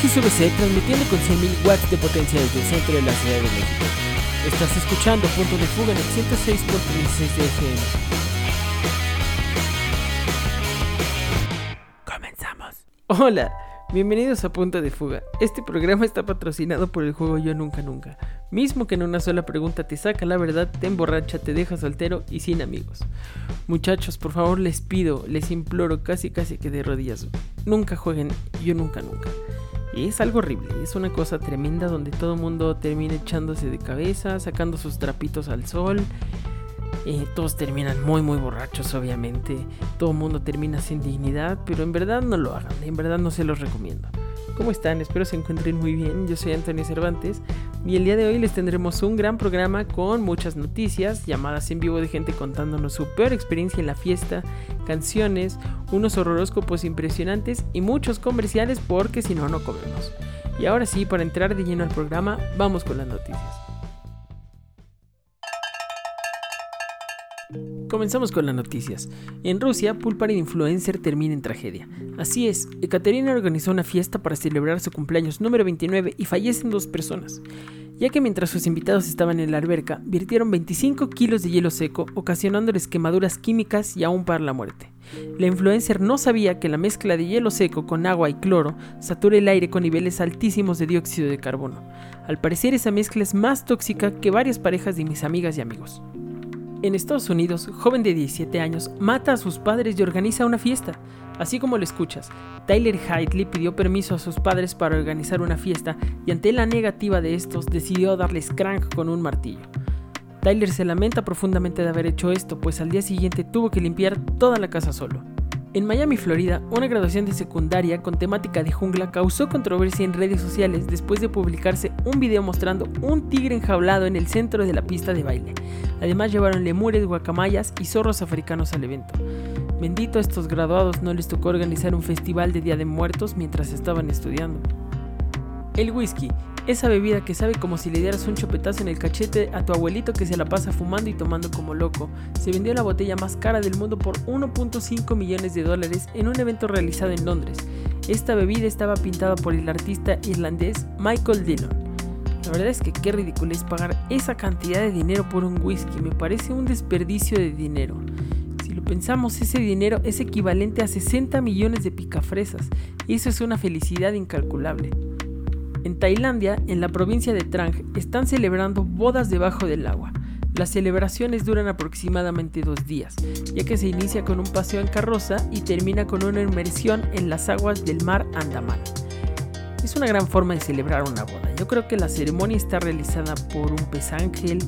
XVC transmitiendo con 100.000 watts de potencia desde el centro de la Ciudad de México. Estás escuchando Punto de Fuga en el 106.16 de FM. Comenzamos. Hola, bienvenidos a Punto de Fuga. Este programa está patrocinado por el juego Yo Nunca Nunca, mismo que en una sola pregunta te saca la verdad, te emborracha, te deja soltero y sin amigos. Muchachos, por favor les pido, les imploro casi casi que de rodillas, nunca jueguen Yo Nunca Nunca. Es algo horrible, es una cosa tremenda donde todo el mundo termina echándose de cabeza, sacando sus trapitos al sol. Eh, todos terminan muy muy borrachos obviamente, todo el mundo termina sin dignidad, pero en verdad no lo hagan, en verdad no se los recomiendo. ¿Cómo están? Espero se encuentren muy bien. Yo soy Antonio Cervantes y el día de hoy les tendremos un gran programa con muchas noticias, llamadas en vivo de gente contándonos su peor experiencia en la fiesta, canciones, unos horroróscopos impresionantes y muchos comerciales porque si no, no comemos. Y ahora sí, para entrar de lleno al programa, vamos con las noticias. Comenzamos con las noticias. En Rusia, Pool Party Influencer termina en tragedia. Así es, Ekaterina organizó una fiesta para celebrar su cumpleaños número 29 y fallecen dos personas, ya que mientras sus invitados estaban en la alberca, virtieron 25 kilos de hielo seco, ocasionándoles quemaduras químicas y aún para la muerte. La influencer no sabía que la mezcla de hielo seco con agua y cloro satura el aire con niveles altísimos de dióxido de carbono. Al parecer esa mezcla es más tóxica que varias parejas de mis amigas y amigos. En Estados Unidos, joven de 17 años mata a sus padres y organiza una fiesta. Así como lo escuchas, Tyler Haitley pidió permiso a sus padres para organizar una fiesta y ante la negativa de estos decidió darles crank con un martillo. Tyler se lamenta profundamente de haber hecho esto, pues al día siguiente tuvo que limpiar toda la casa solo. En Miami, Florida, una graduación de secundaria con temática de jungla causó controversia en redes sociales después de publicarse un video mostrando un tigre enjaulado en el centro de la pista de baile. Además llevaron lemures, guacamayas y zorros africanos al evento. Bendito a estos graduados no les tocó organizar un festival de Día de Muertos mientras estaban estudiando. El whisky esa bebida que sabe como si le dieras un chopetazo en el cachete a tu abuelito que se la pasa fumando y tomando como loco. Se vendió la botella más cara del mundo por 1.5 millones de dólares en un evento realizado en Londres. Esta bebida estaba pintada por el artista irlandés Michael Dillon. La verdad es que qué ridículo es pagar esa cantidad de dinero por un whisky, me parece un desperdicio de dinero. Si lo pensamos, ese dinero es equivalente a 60 millones de picafresas, y eso es una felicidad incalculable. En Tailandia, en la provincia de Trang, están celebrando bodas debajo del agua. Las celebraciones duran aproximadamente dos días, ya que se inicia con un paseo en carroza y termina con una inmersión en las aguas del mar Andaman. Es una gran forma de celebrar una boda. Yo creo que la ceremonia está realizada por un pez ángel,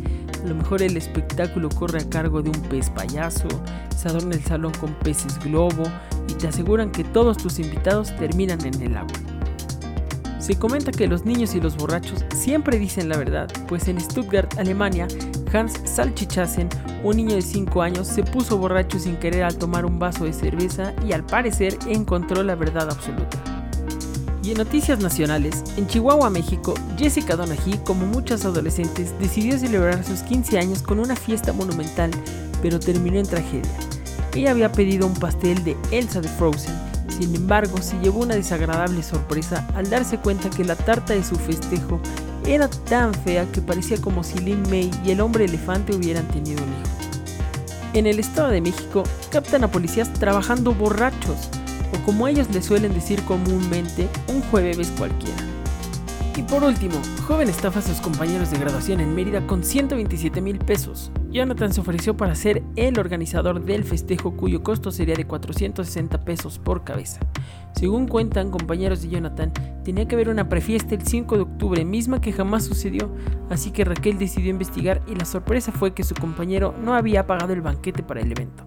a lo mejor el espectáculo corre a cargo de un pez payaso, se adorna el salón con peces globo y te aseguran que todos tus invitados terminan en el agua. Se comenta que los niños y los borrachos siempre dicen la verdad, pues en Stuttgart, Alemania, Hans Salchichasen, un niño de 5 años, se puso borracho sin querer al tomar un vaso de cerveza y al parecer encontró la verdad absoluta. Y en noticias nacionales, en Chihuahua, México, Jessica Donaghy, como muchas adolescentes, decidió celebrar sus 15 años con una fiesta monumental, pero terminó en tragedia. Ella había pedido un pastel de Elsa de Frozen sin embargo, se llevó una desagradable sorpresa al darse cuenta que la tarta de su festejo era tan fea que parecía como si Lin May y el hombre elefante hubieran tenido un hijo. En el Estado de México captan a policías trabajando borrachos, o como ellos le suelen decir comúnmente, un jueves cualquiera. Por último, joven estafa a sus compañeros de graduación en Mérida con 127 mil pesos. Jonathan se ofreció para ser el organizador del festejo cuyo costo sería de 460 pesos por cabeza. Según cuentan compañeros de Jonathan, tenía que haber una prefiesta el 5 de octubre, misma que jamás sucedió, así que Raquel decidió investigar y la sorpresa fue que su compañero no había pagado el banquete para el evento.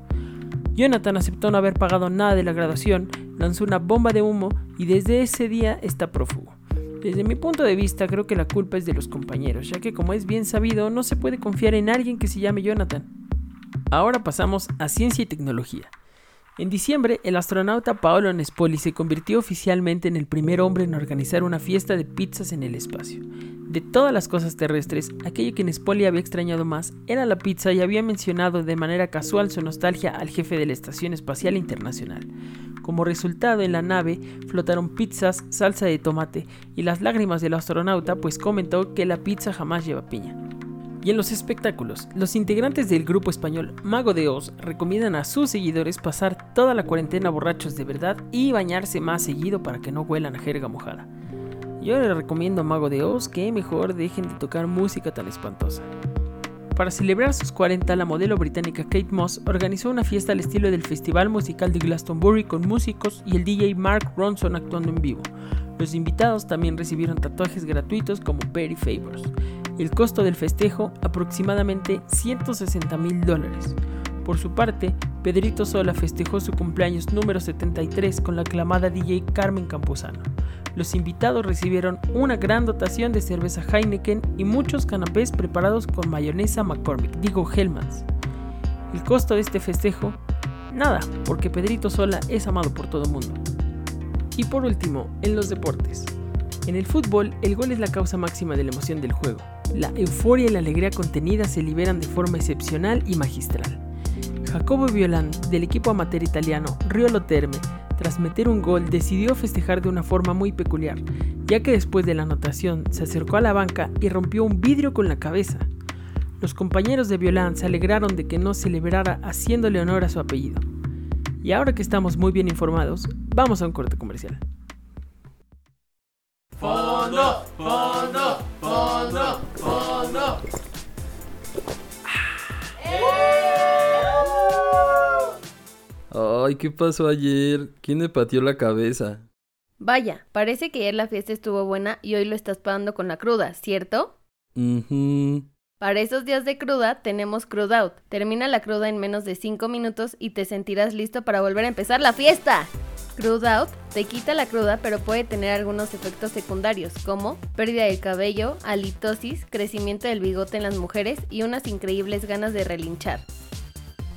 Jonathan aceptó no haber pagado nada de la graduación, lanzó una bomba de humo y desde ese día está prófugo. Desde mi punto de vista creo que la culpa es de los compañeros, ya que como es bien sabido no se puede confiar en alguien que se llame Jonathan. Ahora pasamos a ciencia y tecnología. En diciembre, el astronauta Paolo Nespoli se convirtió oficialmente en el primer hombre en organizar una fiesta de pizzas en el espacio. De todas las cosas terrestres, aquello que Nespoli había extrañado más era la pizza y había mencionado de manera casual su nostalgia al jefe de la Estación Espacial Internacional. Como resultado, en la nave flotaron pizzas, salsa de tomate y las lágrimas del astronauta, pues comentó que la pizza jamás lleva piña. Y en los espectáculos, los integrantes del grupo español Mago de Oz recomiendan a sus seguidores pasar toda la cuarentena borrachos de verdad y bañarse más seguido para que no huelan a jerga mojada. Yo les recomiendo a Mago de Oz que mejor dejen de tocar música tan espantosa. Para celebrar sus 40, la modelo británica Kate Moss organizó una fiesta al estilo del Festival Musical de Glastonbury con músicos y el DJ Mark Ronson actuando en vivo. Los invitados también recibieron tatuajes gratuitos como Perry Favors. El costo del festejo aproximadamente 160 mil dólares. Por su parte, Pedrito Sola festejó su cumpleaños número 73 con la aclamada DJ Carmen Campuzano. Los invitados recibieron una gran dotación de cerveza Heineken y muchos canapés preparados con mayonesa McCormick, digo Hellmans. El costo de este festejo, nada, porque Pedrito Sola es amado por todo el mundo. Y por último, en los deportes. En el fútbol, el gol es la causa máxima de la emoción del juego. La euforia y la alegría contenida se liberan de forma excepcional y magistral. Jacobo Violan, del equipo amateur italiano Riolo Terme, tras meter un gol, decidió festejar de una forma muy peculiar, ya que después de la anotación se acercó a la banca y rompió un vidrio con la cabeza. Los compañeros de Violan se alegraron de que no celebrara haciéndole honor a su apellido. Y ahora que estamos muy bien informados, vamos a un corte comercial. Fondo, fondo, fondo, fondo. Ay, ¿qué pasó ayer? ¿Quién me pateó la cabeza? Vaya, parece que ayer la fiesta estuvo buena y hoy lo estás pagando con la cruda, ¿cierto? Mhm. Para esos días de cruda tenemos Crude Out. Termina la cruda en menos de 5 minutos y te sentirás listo para volver a empezar la fiesta. Crude Out te quita la cruda pero puede tener algunos efectos secundarios como pérdida del cabello, halitosis, crecimiento del bigote en las mujeres y unas increíbles ganas de relinchar.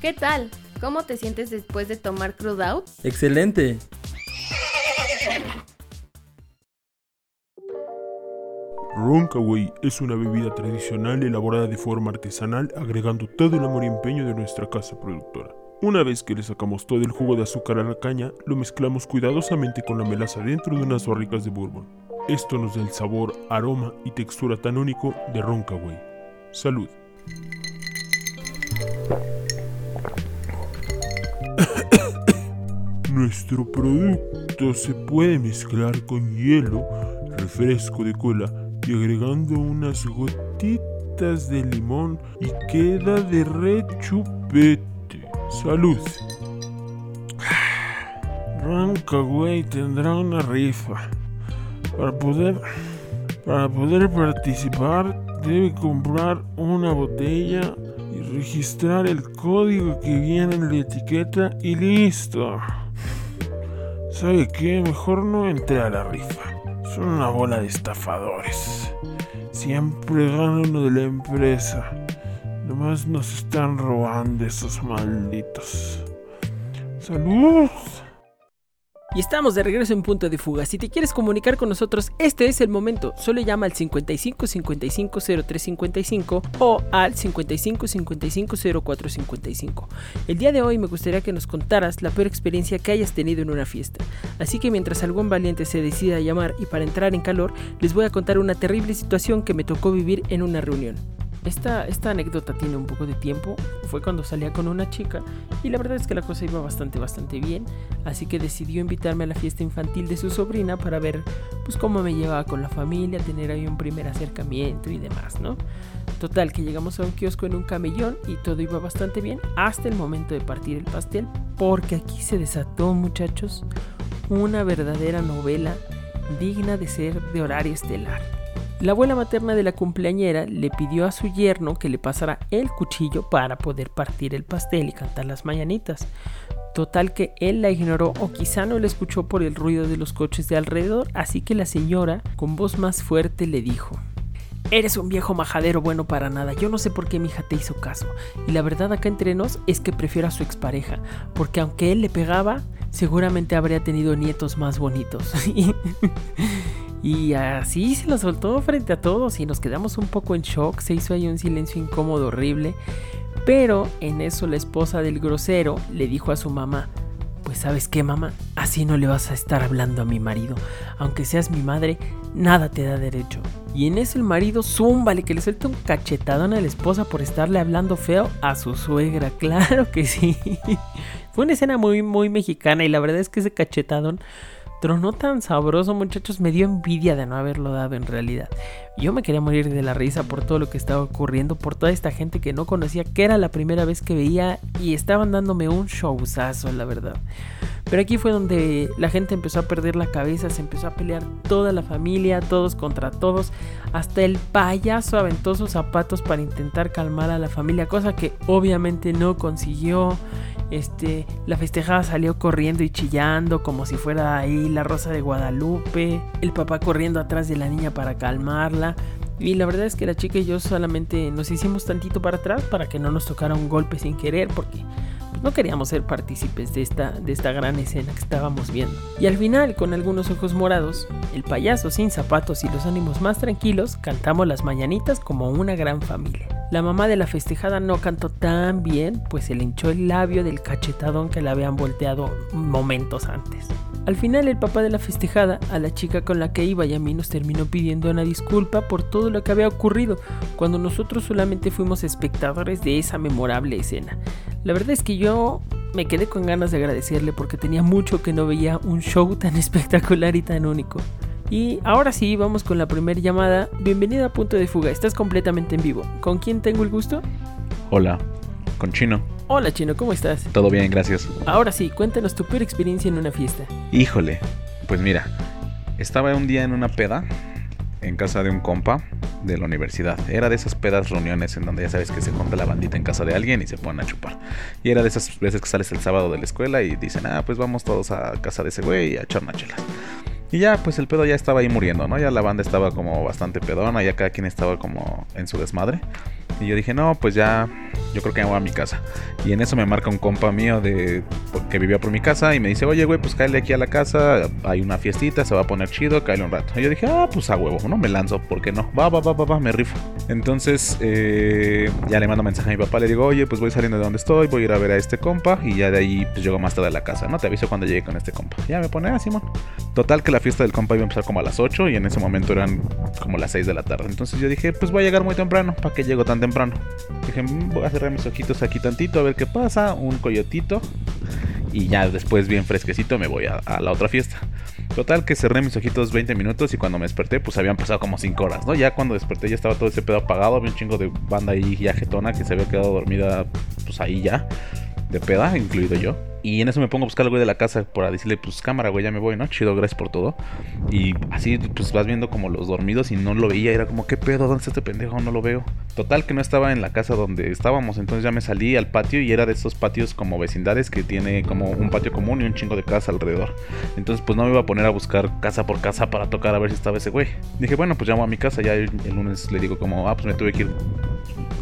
¿Qué tal? ¿Cómo te sientes después de tomar Crude Out? Excelente. Roncaway es una bebida tradicional elaborada de forma artesanal agregando todo el amor y empeño de nuestra casa productora. Una vez que le sacamos todo el jugo de azúcar a la caña, lo mezclamos cuidadosamente con la melaza dentro de unas barricas de bourbon. Esto nos da el sabor, aroma y textura tan único de Roncaway. Salud. Nuestro producto se puede mezclar con hielo, refresco de cola y agregando unas gotitas de limón y queda de rechupete. Salud. Rancagüey tendrá una rifa. Para poder, para poder participar debe comprar una botella y registrar el código que viene en la etiqueta y listo. ¿Sabe qué? Mejor no entre a la rifa. Son una bola de estafadores. Siempre gana uno de la empresa. Nomás nos están robando esos malditos. ¡Salud! Y estamos de regreso en punto de fuga. Si te quieres comunicar con nosotros, este es el momento. Solo llama al 55 55 03 55 o al 55 55 04 55. El día de hoy me gustaría que nos contaras la peor experiencia que hayas tenido en una fiesta. Así que mientras algún valiente se decida a llamar y para entrar en calor, les voy a contar una terrible situación que me tocó vivir en una reunión. Esta, anécdota tiene un poco de tiempo. Fue cuando salía con una chica y la verdad es que la cosa iba bastante, bastante bien. Así que decidió invitarme a la fiesta infantil de su sobrina para ver pues cómo me llevaba con la familia, tener ahí un primer acercamiento y demás, ¿no? Total, que llegamos a un kiosco en un camellón y todo iba bastante bien hasta el momento de partir el pastel. Porque aquí se desató, muchachos, una verdadera novela digna de ser de horario estelar. La abuela materna de la cumpleañera le pidió a su yerno que le pasara el cuchillo para poder partir el pastel y cantar las mañanitas. Total que él la ignoró o quizá no la escuchó por el ruido de los coches de alrededor, así que la señora, con voz más fuerte, le dijo, Eres un viejo majadero bueno para nada. Yo no sé por qué mi hija te hizo caso. Y la verdad acá entre nos es que prefiero a su expareja. Porque aunque él le pegaba, seguramente habría tenido nietos más bonitos. Y así se lo soltó frente a todos y nos quedamos un poco en shock, se hizo ahí un silencio incómodo horrible, pero en eso la esposa del grosero le dijo a su mamá, Pues sabes qué, mamá, así no le vas a estar hablando a mi marido. Aunque seas mi madre, nada te da derecho. Y en eso el marido zúmbale que le suelta un cachetadón a la esposa por estarle hablando feo a su suegra. Claro que sí. Fue una escena muy, muy mexicana y la verdad es que ese cachetadón tronó tan sabroso, muchachos, me dio envidia de no haberlo dado en realidad. Yo me quería morir de la risa por todo lo que estaba ocurriendo, por toda esta gente que no conocía, que era la primera vez que veía y estaban dándome un showzazo, la verdad. Pero aquí fue donde la gente empezó a perder la cabeza, se empezó a pelear toda la familia, todos contra todos, hasta el payaso aventó sus zapatos para intentar calmar a la familia, cosa que obviamente no consiguió. Este, la festejada salió corriendo y chillando como si fuera ahí la rosa de Guadalupe, el papá corriendo atrás de la niña para calmarla. Y la verdad es que la chica y yo solamente nos hicimos tantito para atrás para que no nos tocara un golpe sin querer, porque no queríamos ser partícipes de esta, de esta gran escena que estábamos viendo. Y al final, con algunos ojos morados, el payaso sin zapatos y los ánimos más tranquilos, cantamos las mañanitas como una gran familia. La mamá de la festejada no cantó tan bien, pues se le hinchó el labio del cachetadón que le habían volteado momentos antes. Al final el papá de la festejada, a la chica con la que iba y a mí nos terminó pidiendo una disculpa por todo lo que había ocurrido, cuando nosotros solamente fuimos espectadores de esa memorable escena. La verdad es que yo me quedé con ganas de agradecerle porque tenía mucho que no veía un show tan espectacular y tan único. Y ahora sí, vamos con la primera llamada. Bienvenida a Punto de Fuga, estás completamente en vivo. ¿Con quién tengo el gusto? Hola, con Chino. Hola Chino, ¿cómo estás? Todo bien, gracias. Ahora sí, cuéntanos tu peor experiencia en una fiesta. Híjole, pues mira, estaba un día en una peda en casa de un compa de la universidad. Era de esas pedas reuniones en donde ya sabes que se junta la bandita en casa de alguien y se ponen a chupar. Y era de esas veces que sales el sábado de la escuela y dicen, ah, pues vamos todos a casa de ese güey y a echar. Y ya, pues el pedo ya estaba ahí muriendo, ¿no? Ya la banda estaba como bastante pedona, ya cada quien estaba como en su desmadre. Y yo dije, no, pues ya, yo creo que me voy a mi casa. Y en eso me marca un compa mío de que vivía por mi casa y me dice, oye, güey, pues cállate aquí a la casa, hay una fiestita, se va a poner chido, cállate un rato. Y yo dije, ah, pues a huevo, no me lanzo, ¿por qué no? Va, va, va, va, va, me rifo. Entonces, eh, ya le mando mensaje a mi papá, le digo, oye, pues voy saliendo de donde estoy, voy a ir a ver a este compa y ya de ahí, pues llego más tarde a la casa, ¿no? Te aviso cuando llegue con este compa. Ya me pone, ah, Simón. Total que la fiesta del compa iba a empezar como a las 8 y en ese momento eran como las 6 de la tarde. Entonces yo dije, pues voy a llegar muy temprano, ¿para qué llego tan temprano? Dije, "Mm, voy a cerrar mis ojitos aquí tantito a ver qué pasa, un coyotito y ya después bien fresquecito me voy a, la otra fiesta. Total que cerré mis ojitos 20 minutos y cuando me desperté pues habían pasado como 5 horas, ¿no? Ya cuando desperté ya estaba todo ese pedo apagado, había un chingo de banda ahí ya jetona que se había quedado dormida pues ahí ya, de peda, incluido yo. Y en eso me pongo a buscar al güey de la casa para decirle, pues cámara, güey, ya me voy, ¿no? Chido, gracias por todo. Y así, pues vas viendo como los dormidos y no lo veía. Era como, ¿qué pedo? ¿Dónde está este pendejo? No lo veo. Total que no estaba en la casa donde estábamos. Entonces ya me salí al patio y era de esos patios como vecindades que tiene como un patio común y un chingo de casa alrededor. Entonces, pues no me iba a poner a buscar casa por casa para tocar a ver si estaba ese güey. Dije, bueno, pues llamo a mi casa. Ya el, el lunes le digo como, ah, pues me tuve que ir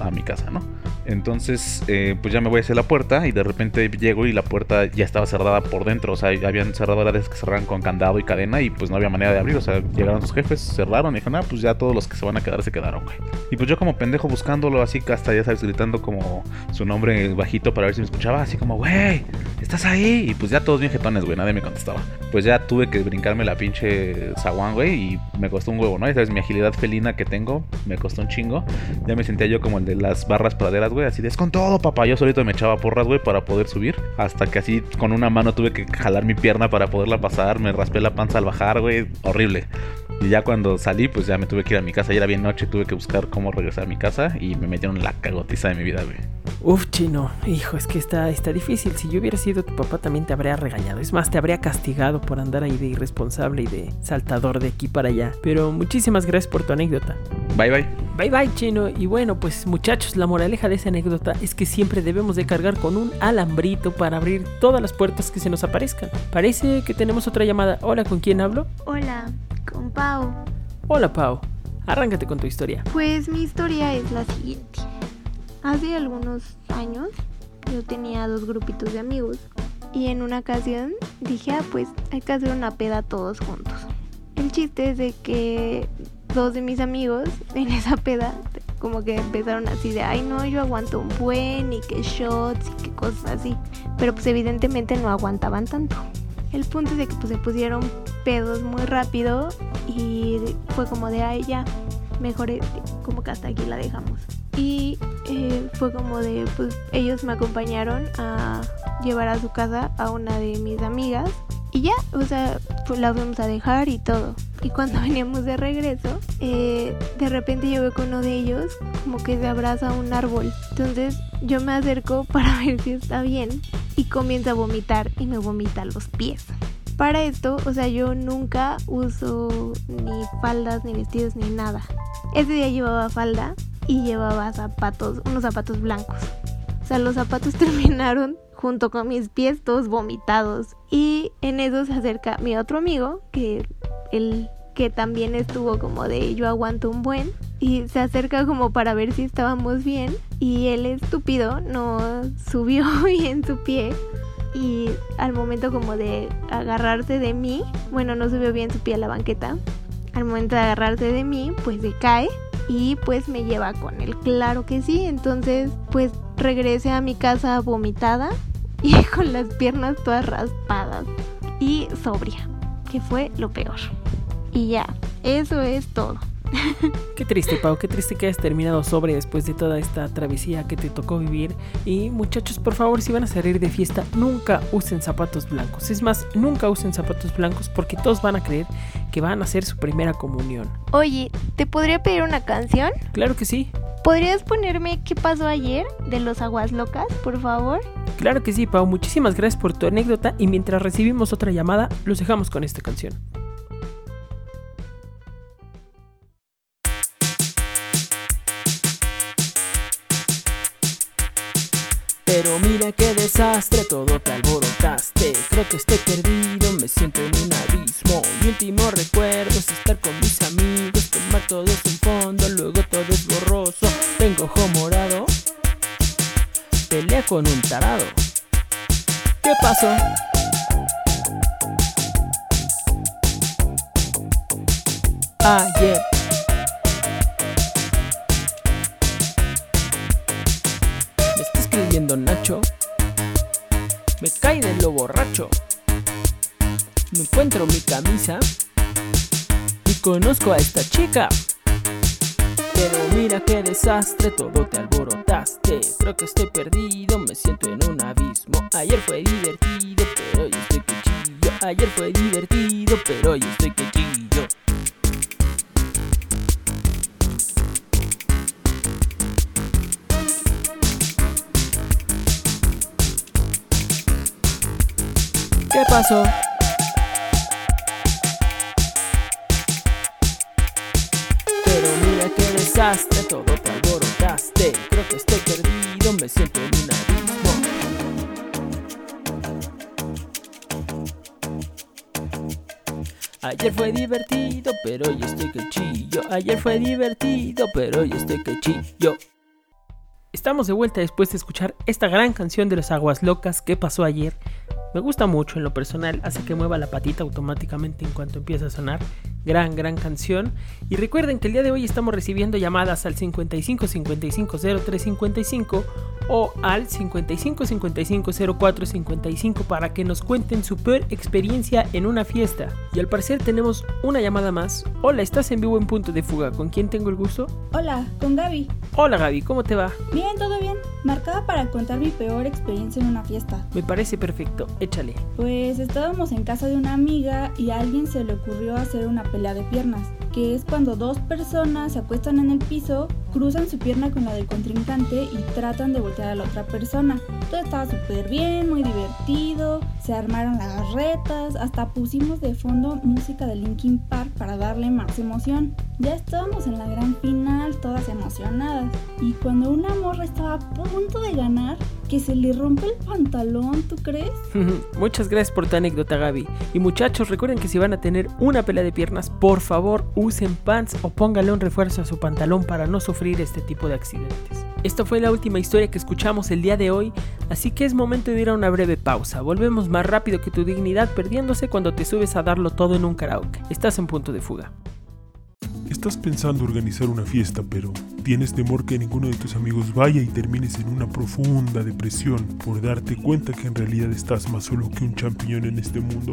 a mi casa, ¿no? Entonces, eh, pues ya me voy hacia la puerta y de repente llego y la puerta ya estaba cerrada por dentro. O sea, habían cerradoras que cerraban con candado y cadena y pues no había manera de abrir. O sea, llegaron sus jefes, cerraron y dijeron, ah, pues ya todos los que se van a quedar se quedaron, güey. Y pues yo como pendejo buscándolo así, hasta ya sabes, gritando como su nombre bajito para ver si me escuchaba. Así como, güey, ¿estás ahí? Y pues ya todos bien jetones, güey, nadie me contestaba. Pues ya tuve que brincarme la pinche zaguán, güey, y me costó un huevo, ¿no? Ya sabes, mi agilidad felina que tengo me costó un chingo. Ya me sentía yo como el de las barras praderas, güey, así de es con todo, papá. Yo solito me echaba porras, güey, para poder subir. Hasta que así con una mano tuve que jalar mi pierna para poderla pasar. Me raspé la panza al bajar, güey. Horrible. Y ya cuando salí, pues ya me tuve que ir a mi casa. Ya era bien noche, tuve que buscar cómo regresar a mi casa. Y me metieron la cagotiza de mi vida, güey. Uf, chino, hijo, es que está, está difícil. Si yo hubiera sido tu papá, también te habría regañado. Es más, te habría castigado por andar ahí de irresponsable y de saltador de aquí para allá. Pero muchísimas gracias por tu anécdota. Bye, bye. Bye bye, chino. Y bueno, pues muchachos, la moraleja de esa anécdota es que siempre debemos de cargar con un alambrito para abrir todas las puertas que se nos aparezcan. Parece que tenemos otra llamada. Hola, ¿con quién hablo? Hola, con Pau. Hola, Pau. Arráncate con tu historia. Pues mi historia es la siguiente. Hace algunos años yo tenía dos grupitos de amigos y en una ocasión dije, ah, pues hay que hacer una peda todos juntos. El chiste es de que dos de mis amigos en esa peda como que empezaron así de, ay no, yo aguanto un buen y que shots y que cosas así. Pero pues evidentemente no aguantaban tanto. El punto es de que pues se pusieron pedos muy rápido y fue como de, ay ya, mejor eh, como que hasta aquí la dejamos. Y eh, fue como de, pues ellos me acompañaron a llevar a su casa a una de mis amigas y ya, o sea, pues la fuimos a dejar y todo. Y cuando veníamos de regreso, eh, de repente yo veo con uno de ellos como que se abraza a un árbol. Entonces yo me acerco para ver si está bien y comienza a vomitar y me vomita los pies. Para esto, o sea, yo nunca uso ni faldas, ni vestidos, ni nada. Ese día llevaba falda y llevaba zapatos, unos zapatos blancos. O sea, los zapatos terminaron junto con mis pies todos vomitados. Y en eso se acerca mi otro amigo, que él que también estuvo como de yo aguanto un buen y se acerca como para ver si estábamos bien y él estúpido no subió bien su pie y al momento como de agarrarse de mí, bueno no subió bien su pie a la banqueta, al momento de agarrarse de mí pues se cae y pues me lleva con él, claro que sí, entonces pues regresé a mi casa vomitada y con las piernas todas raspadas y sobria, que fue lo peor. Y ya, eso es todo. Qué triste, Pau, qué triste que hayas terminado sobre después de toda esta travesía que te tocó vivir. Y muchachos, por favor, si van a salir de fiesta, nunca usen zapatos blancos. Es más, nunca usen zapatos blancos porque todos van a creer que van a hacer su primera comunión. Oye, ¿te podría pedir una canción? Claro que sí. ¿Podrías ponerme qué pasó ayer de los aguas locas, por favor? Claro que sí, Pau. Muchísimas gracias por tu anécdota y mientras recibimos otra llamada, los dejamos con esta canción. Mira qué desastre, todo te alborotaste. Creo que estoy perdido, me siento en un abismo. Mi último recuerdo es estar con mis amigos, tomar todo sin fondo, luego todo es borroso. Tengo ojo morado, pelea con un tarado. ¿Qué pasó? Ayer Nacho. Me cae de lo borracho. No encuentro mi camisa. Y conozco a esta chica. Pero mira qué desastre, todo te alborotaste. Creo que estoy perdido, me siento en un abismo. Ayer fue divertido, pero hoy estoy que. Ayer fue divertido, pero hoy estoy que. ¿Qué pasó? Pero mira qué desastre, todo te alborotaste. Creo que estoy perdido, me siento en un abismo. Ayer fue divertido, pero hoy estoy que chillo. Ayer fue divertido, pero hoy estoy que chillo. Estamos de vuelta después de escuchar esta gran canción de los Aguas Locas que pasó ayer. Me gusta mucho en lo personal, hace que mueva la patita automáticamente en cuanto empieza a sonar. Gran, gran canción. Y recuerden que el día de hoy estamos recibiendo llamadas al 55 55 03 55 o al 55 55 04 55 para que nos cuenten su peor experiencia en una fiesta. Y al parecer tenemos una llamada más. Hola, estás en vivo en punto de fuga. ¿Con quién tengo el gusto? Hola, con Gaby. Hola Gaby, ¿cómo te va? Bien, todo bien. Marcada para contar mi peor experiencia en una fiesta. Me parece perfecto, échale. Pues estábamos en casa de una amiga y a alguien se le ocurrió hacer una pelea de piernas, que es cuando dos personas se acuestan en el piso, cruzan su pierna con la del contrincante y tratan de voltear a la otra persona. Todo estaba súper bien, muy divertido, se armaron las retas, hasta pusimos de fondo música de Linkin Park para darle más emoción. Ya estábamos en la gran final, todas emocionadas, y cuando una morra estaba a punto de ganar, que se le rompe el pantalón, ¿tú crees? Muchas gracias por tu anécdota, Gaby. Y muchachos, recuerden que si van a tener una pelea de piernas, por favor usen pants o póngale un refuerzo a su pantalón para no sufrir este tipo de accidentes. Esta fue la última historia que escuchamos el día de hoy, así que es momento de ir a una breve pausa. Volvemos más rápido que tu dignidad perdiéndose cuando te subes a darlo todo en un karaoke. Estás en punto de fuga. Estás pensando organizar una fiesta, pero tienes temor que ninguno de tus amigos vaya y termines en una profunda depresión por darte cuenta que en realidad estás más solo que un champiñón en este mundo?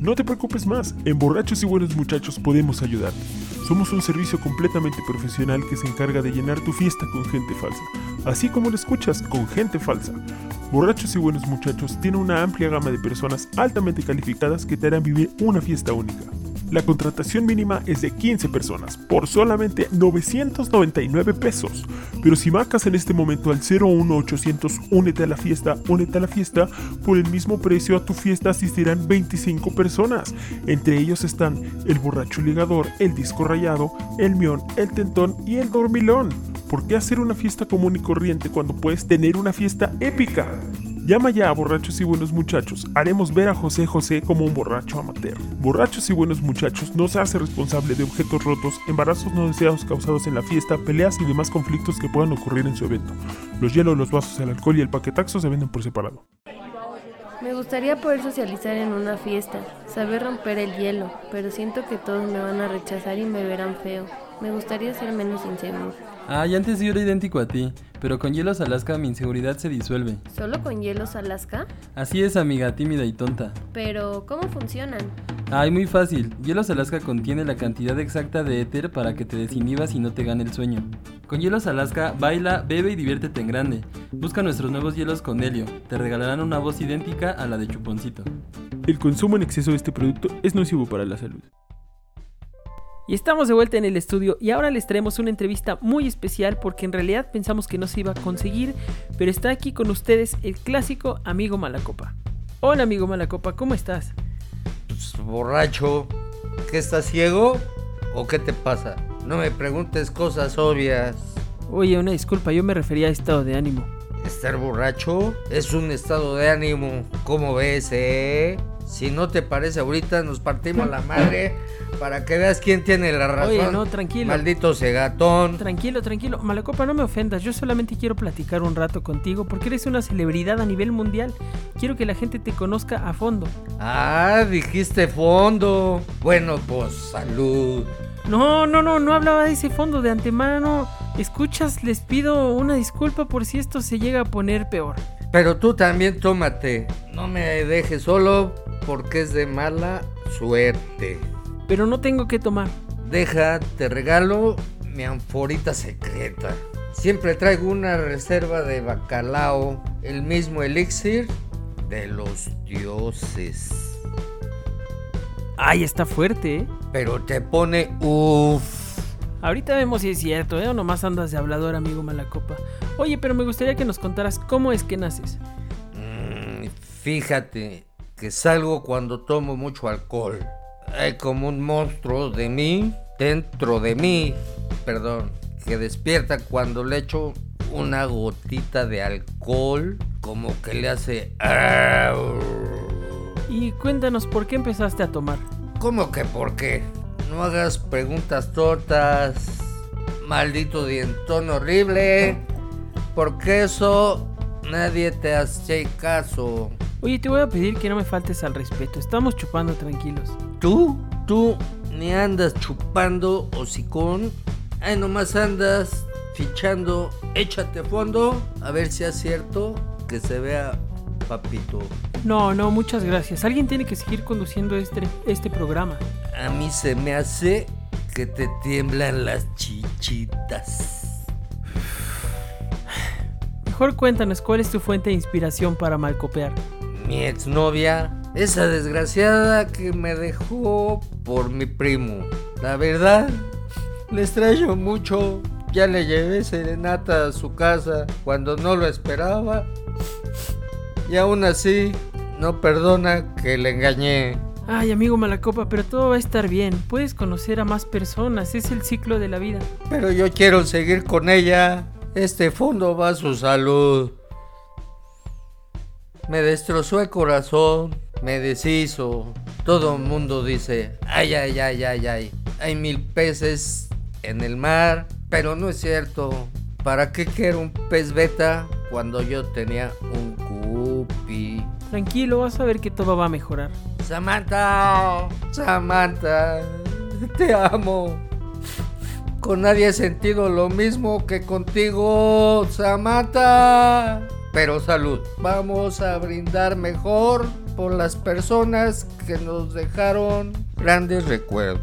No te preocupes más, en Borrachos y Buenos Muchachos podemos ayudarte. Somos un servicio completamente profesional que se encarga de llenar tu fiesta con gente falsa, así como lo escuchas, con gente falsa. Borrachos y Buenos Muchachos tiene una amplia gama de personas altamente calificadas que te harán vivir una fiesta única. La contratación mínima es de 15 personas por solamente 999 pesos. Pero si marcas en este momento al 01800 únete a la fiesta, únete a la fiesta, por el mismo precio a tu fiesta asistirán 25 personas. Entre ellos están el borracho ligador, el disco rayado, el mión, el tentón y el dormilón. ¿Por qué hacer una fiesta común y corriente cuando puedes tener una fiesta épica? Llama ya a Borrachos y Buenos Muchachos. Haremos ver a José José como un borracho amateur. Borrachos y Buenos Muchachos no se hace responsable de objetos rotos, embarazos no deseados causados en la fiesta, peleas y demás conflictos que puedan ocurrir en su evento. Los hielos, los vasos, el alcohol y el paquetaxo se venden por separado. Me gustaría poder socializar en una fiesta, saber romper el hielo, pero siento que todos me van a rechazar y me verán feo. Me gustaría ser menos inseguro. Ay, antes yo era idéntico a ti, pero con hielos Alaska mi inseguridad se disuelve. ¿Solo con hielos Alaska? Así es, amiga, tímida y tonta. Pero, ¿cómo funcionan? Ay, muy fácil. Hielos Alaska contiene la cantidad exacta de éter para que te desinhibas y no te gane el sueño. Con Hielos Alaska, baila, bebe y diviértete en grande. Busca nuestros nuevos hielos con helio. Te regalarán una voz idéntica a la de Chuponcito. El consumo en exceso de este producto es nocivo para la salud. Y estamos de vuelta en el estudio y ahora les traemos una entrevista muy especial porque en realidad pensamos que no se iba a conseguir, pero está aquí con ustedes el clásico amigo Malacopa. Hola amigo Malacopa, ¿cómo estás? Pues, borracho, ¿qué estás ciego? ¿O qué te pasa? No me preguntes cosas obvias. Oye, una disculpa, yo me refería a estado de ánimo. Estar borracho es un estado de ánimo. ¿Cómo ves, eh? Si no te parece ahorita, nos partimos la madre para que veas quién tiene la razón. Oye, no, tranquilo. Maldito cegatón. Tranquilo, tranquilo. Malacopa, no me ofendas. Yo solamente quiero platicar un rato contigo porque eres una celebridad a nivel mundial. Quiero que la gente te conozca a fondo. Ah, dijiste fondo. Bueno, pues salud. No, no, no, no hablaba de ese fondo de antemano. Escuchas, les pido una disculpa por si esto se llega a poner peor. Pero tú también tómate. No me dejes solo porque es de mala suerte. Pero no tengo que tomar. Deja, te regalo mi anforita secreta. Siempre traigo una reserva de bacalao, el mismo elixir de los dioses. Ay, está fuerte, ¿eh? Pero te pone uff. Ahorita vemos si es cierto, ¿eh? O nomás andas de hablador, amigo Malacopa. Oye, pero me gustaría que nos contaras cómo es que naces. Mm, fíjate que salgo cuando tomo mucho alcohol. Hay como un monstruo de mí, dentro de mí, perdón, que despierta cuando le echo una gotita de alcohol, como que le hace... Y cuéntanos por qué empezaste a tomar. ¿Cómo que por qué? No hagas preguntas tortas, maldito dientón horrible, porque eso nadie te hace caso. Oye, te voy a pedir que no me faltes al respeto. Estamos chupando tranquilos. ¿Tú? ¿Tú ni andas chupando hocicón? Ay, nomás andas fichando, échate fondo, a ver si es cierto que se vea papito. No, no, muchas gracias. Alguien tiene que seguir conduciendo este, este programa. A mí se me hace que te tiemblan las chichitas. Mejor cuéntanos cuál es tu fuente de inspiración para malcopear. Mi exnovia, esa desgraciada que me dejó por mi primo. La verdad, le extraño mucho. Ya le llevé serenata a su casa cuando no lo esperaba. Y aún así, no perdona que le engañé. Ay, amigo Malacopa, pero todo va a estar bien. Puedes conocer a más personas, es el ciclo de la vida. Pero yo quiero seguir con ella. Este fondo va a su salud. Me destrozó el corazón, me deshizo. Todo el mundo dice, ay, ay, ay, ay, ay. Hay mil peces en el mar, pero no es cierto. ¿Para qué quiero un pez beta cuando yo tenía un cupi? Tranquilo, vas a ver que todo va a mejorar. Samantha, Samantha, te amo. Con nadie he sentido lo mismo que contigo, Samantha. Pero salud, vamos a brindar mejor por las personas que nos dejaron grandes recuerdos.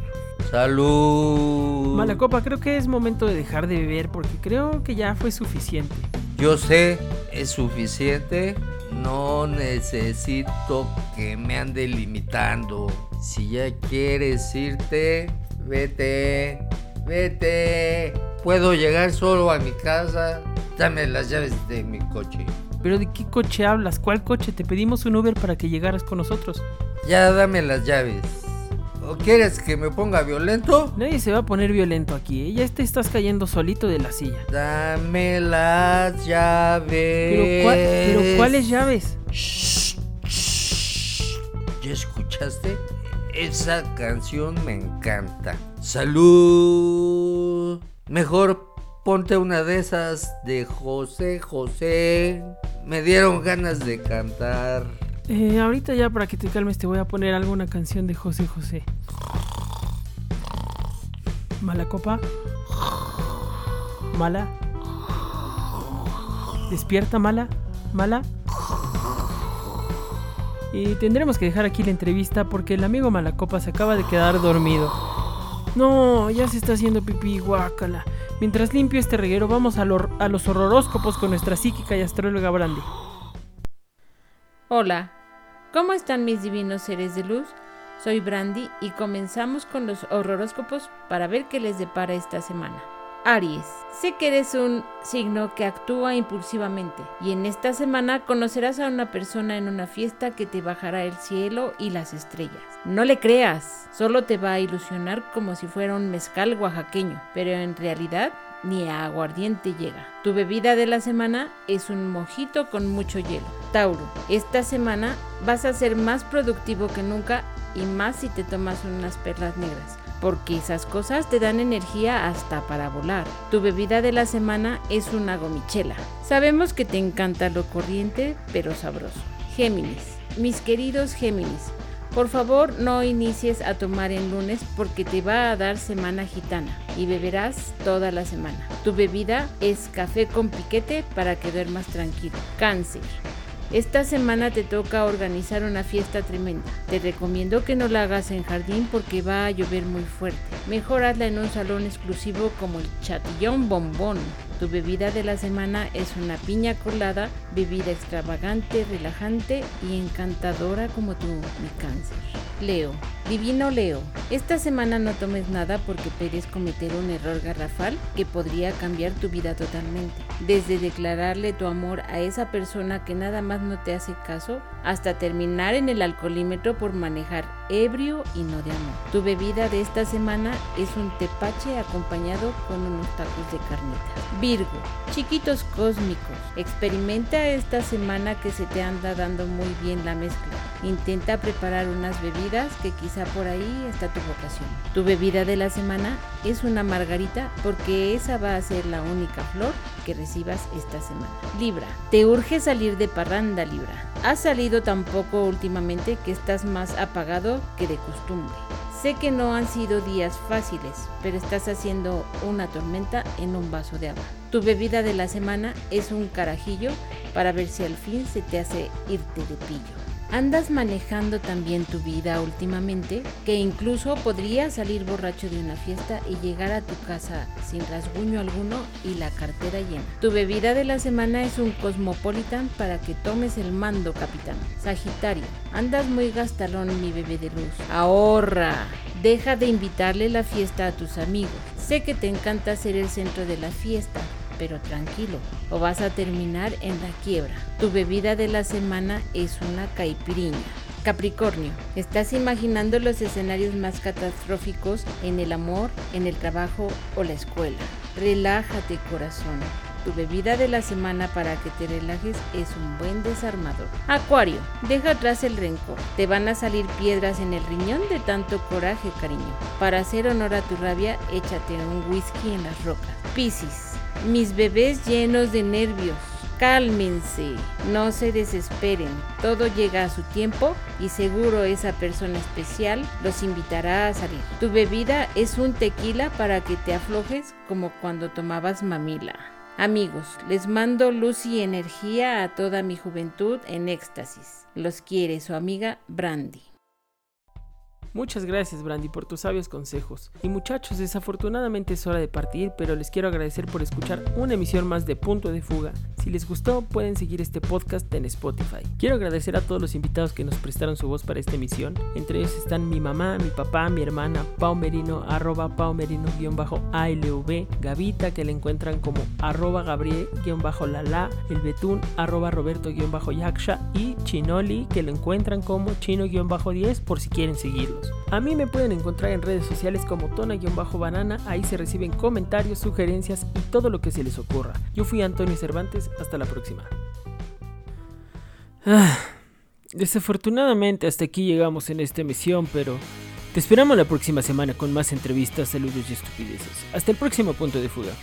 Salud. Mala copa, creo que es momento de dejar de beber porque creo que ya fue suficiente. Yo sé, es suficiente. No necesito que me ande limitando. Si ya quieres irte, vete, vete. Puedo llegar solo a mi casa. Dame las llaves de mi coche. ¿Pero de qué coche hablas? ¿Cuál coche? Te pedimos un Uber para que llegaras con nosotros. Ya dame las llaves. ¿O quieres que me ponga violento? Nadie se va a poner violento aquí, ¿eh? ya te estás cayendo solito de la silla. Dame las llaves. ¿Pero, cuál- pero cuáles llaves? Shh, shh. ¿Ya escuchaste? Esa canción me encanta. Salud. Mejor ponte una de esas de José José. Me dieron ganas de cantar. Eh, ahorita ya para que te calmes te voy a poner alguna canción de José José. Mala copa. Mala. Despierta, mala. Mala. Y tendremos que dejar aquí la entrevista porque el amigo Malacopa se acaba de quedar dormido. No, ya se está haciendo pipí, guácala. Mientras limpio este reguero, vamos a, lo- a los horroróscopos con nuestra psíquica y astróloga Brandy. Hola, ¿cómo están mis divinos seres de luz? Soy Brandy y comenzamos con los horroróscopos para ver qué les depara esta semana. Aries, sé que eres un signo que actúa impulsivamente y en esta semana conocerás a una persona en una fiesta que te bajará el cielo y las estrellas. No le creas, solo te va a ilusionar como si fuera un mezcal oaxaqueño, pero en realidad ni a aguardiente llega. Tu bebida de la semana es un mojito con mucho hielo. Tauro, esta semana vas a ser más productivo que nunca y más si te tomas unas perlas negras. Porque esas cosas te dan energía hasta para volar. Tu bebida de la semana es una gomichela. Sabemos que te encanta lo corriente, pero sabroso. Géminis, mis queridos Géminis, por favor, no inicies a tomar en lunes porque te va a dar semana gitana y beberás toda la semana. Tu bebida es café con piquete para que duermas tranquilo. Cáncer. Esta semana te toca organizar una fiesta tremenda. Te recomiendo que no la hagas en jardín porque va a llover muy fuerte. Mejor hazla en un salón exclusivo como el Chatillón Bombón. Tu bebida de la semana es una piña colada, bebida extravagante, relajante y encantadora como tú, mi cáncer. Leo, divino Leo, esta semana no tomes nada porque puedes cometer un error garrafal que podría cambiar tu vida totalmente. Desde declararle tu amor a esa persona que nada más no te hace caso, hasta terminar en el alcoholímetro por manejar ebrio y no de amor. Tu bebida de esta semana es un tepache acompañado con unos tacos de carnitas. Virgo, chiquitos cósmicos, experimenta esta semana que se te anda dando muy bien la mezcla. Intenta preparar unas bebidas que quizá por ahí está tu vocación. Tu bebida de la semana es una margarita porque esa va a ser la única flor que recibas esta semana. Libra, te urge salir de parranda, Libra. Has salido tan poco últimamente que estás más apagado que de costumbre. Sé que no han sido días fáciles, pero estás haciendo una tormenta en un vaso de agua. Tu bebida de la semana es un carajillo para ver si al fin se te hace irte de pillo. ¿Andas manejando también tu vida últimamente? Que incluso podrías salir borracho de una fiesta y llegar a tu casa sin rasguño alguno y la cartera llena. Tu bebida de la semana es un Cosmopolitan para que tomes el mando, capitán. Sagitario, andas muy gastalón, mi bebé de luz. Ahorra. Deja de invitarle la fiesta a tus amigos. Sé que te encanta ser el centro de la fiesta, pero tranquilo, o vas a terminar en la quiebra. Tu bebida de la semana es una caipiriña. Capricornio, estás imaginando los escenarios más catastróficos en el amor, en el trabajo o la escuela. Relájate corazón. Tu bebida de la semana para que te relajes es un buen desarmador. Acuario, deja atrás el rencor. Te van a salir piedras en el riñón de tanto coraje, cariño. Para hacer honor a tu rabia, échate un whisky en las rocas. Piscis, mis bebés llenos de nervios. Cálmense, no se desesperen, todo llega a su tiempo y seguro esa persona especial los invitará a salir. Tu bebida es un tequila para que te aflojes como cuando tomabas mamila. Amigos, les mando luz y energía a toda mi juventud en éxtasis. Los quiere su amiga Brandy. Muchas gracias Brandy por tus sabios consejos. Y muchachos, desafortunadamente es hora de partir, pero les quiero agradecer por escuchar una emisión más de Punto de Fuga. Si les gustó, pueden seguir este podcast en Spotify. Quiero agradecer a todos los invitados que nos prestaron su voz para esta emisión. Entre ellos están mi mamá, mi papá, mi hermana, Pau Merino, arroba Pau Merino-ALV, Gavita, que la encuentran como arroba Gabriel-Lala, el Betún, arroba Roberto-Yaksha y Chinoli, que lo encuentran como Chino-10 por si quieren seguirlo. A mí me pueden encontrar en redes sociales como tona-banana, ahí se reciben comentarios, sugerencias y todo lo que se les ocurra. Yo fui Antonio Cervantes, hasta la próxima. Ah, desafortunadamente hasta aquí llegamos en esta emisión, pero te esperamos la próxima semana con más entrevistas, saludos y estupideces. Hasta el próximo punto de fuga.